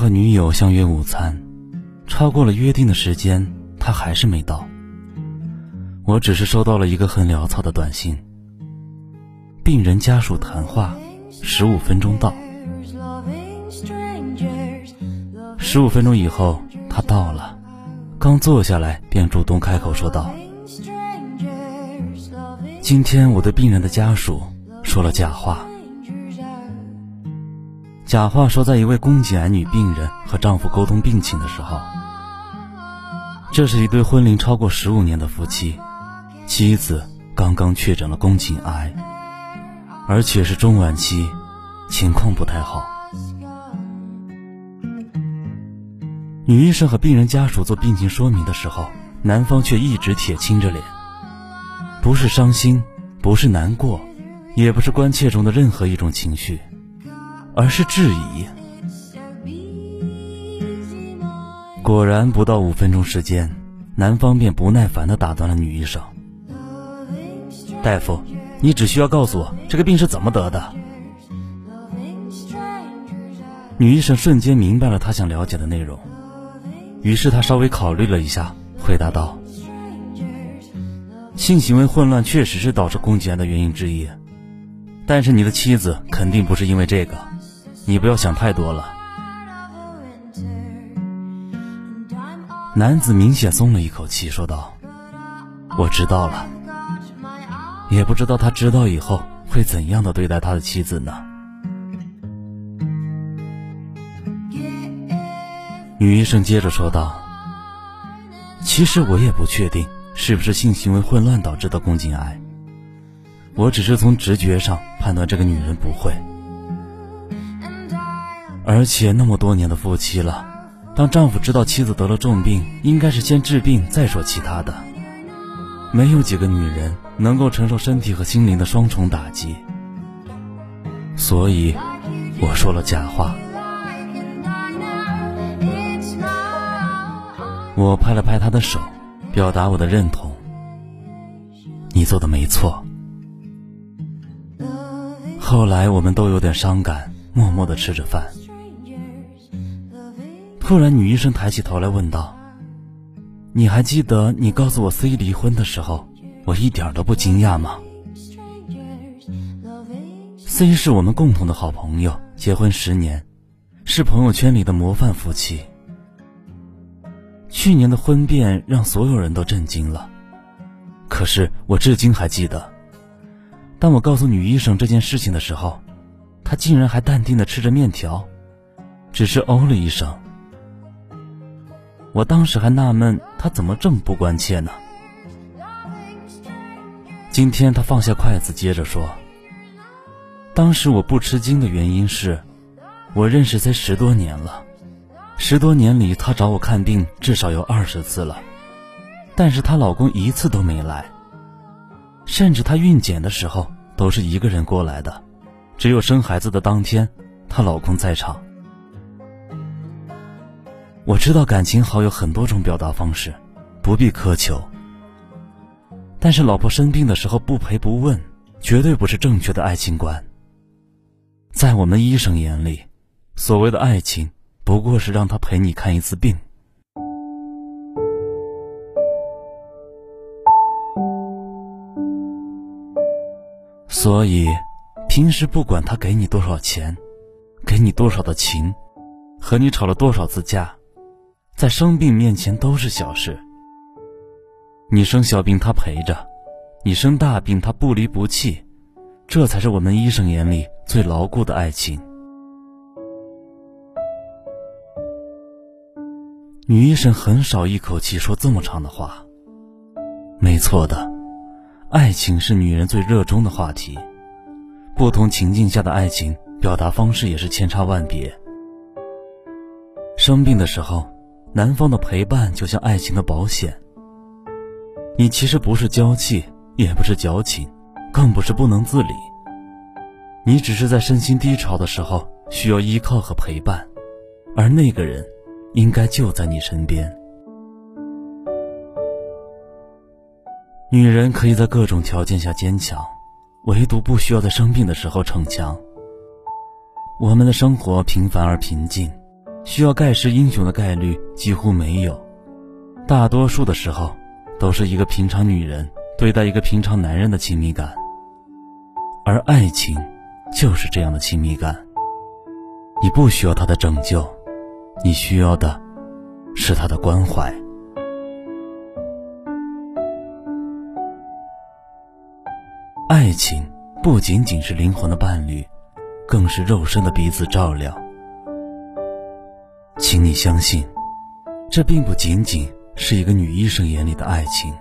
和女友相约午餐，超过了约定的时间，她还是没到。我只是收到了一个很潦草的短信：病人家属谈话，十五分钟到。十五分钟以后，他到了，刚坐下来便主动开口说道：“今天我对病人的家属说了假话。”假话说，在一位宫颈癌女病人和丈夫沟通病情的时候，这是一对婚龄超过十五年的夫妻，妻子刚刚确诊了宫颈癌，而且是中晚期，情况不太好。女医生和病人家属做病情说明的时候，男方却一直铁青着脸，不是伤心，不是难过，也不是关切中的任何一种情绪。而是质疑。果然，不到五分钟时间，男方便不耐烦地打断了女医生：“大夫，你只需要告诉我这个病是怎么得的。”女医生瞬间明白了他想了解的内容，于是她稍微考虑了一下，回答道：“性行为混乱确实是导致宫颈癌的原因之一，但是你的妻子肯定不是因为这个。”你不要想太多了。男子明显松了一口气，说道：“我知道了。”也不知道他知道以后会怎样的对待他的妻子呢？女医生接着说道：“其实我也不确定是不是性行为混乱导致的宫颈癌，我只是从直觉上判断这个女人不会。”而且那么多年的夫妻了，当丈夫知道妻子得了重病，应该是先治病再说其他的。没有几个女人能够承受身体和心灵的双重打击，所以我说了假话。我拍了拍他的手，表达我的认同。你做的没错。后来我们都有点伤感，默默的吃着饭。突然，女医生抬起头来问道：“你还记得你告诉我 C 离婚的时候，我一点都不惊讶吗？C 是我们共同的好朋友，结婚十年，是朋友圈里的模范夫妻。去年的婚变让所有人都震惊了，可是我至今还记得，当我告诉女医生这件事情的时候，她竟然还淡定的吃着面条，只是哦了一声。”我当时还纳闷，他怎么这么不关切呢？今天他放下筷子，接着说：“当时我不吃惊的原因是，我认识才十多年了，十多年里她找我看病至少有二十次了，但是她老公一次都没来，甚至她孕检的时候都是一个人过来的，只有生孩子的当天，她老公在场。”我知道感情好有很多种表达方式，不必苛求。但是老婆生病的时候不陪不问，绝对不是正确的爱情观。在我们医生眼里，所谓的爱情不过是让他陪你看一次病。所以，平时不管他给你多少钱，给你多少的情，和你吵了多少次架。在生病面前都是小事。你生小病他陪着，你生大病他不离不弃，这才是我们医生眼里最牢固的爱情。女医生很少一口气说这么长的话。没错的，爱情是女人最热衷的话题，不同情境下的爱情表达方式也是千差万别。生病的时候，男方的陪伴就像爱情的保险。你其实不是娇气，也不是矫情，更不是不能自理。你只是在身心低潮的时候需要依靠和陪伴，而那个人，应该就在你身边。女人可以在各种条件下坚强，唯独不需要在生病的时候逞强。我们的生活平凡而平静，需要盖世英雄的概率几乎没有。大多数的时候，都是一个平常女人对待一个平常男人的亲密感，而爱情。就是这样的亲密感。你不需要他的拯救，你需要的，是他的关怀。爱情不仅仅是灵魂的伴侣，更是肉身的彼此照料。请你相信，这并不仅仅是一个女医生眼里的爱情。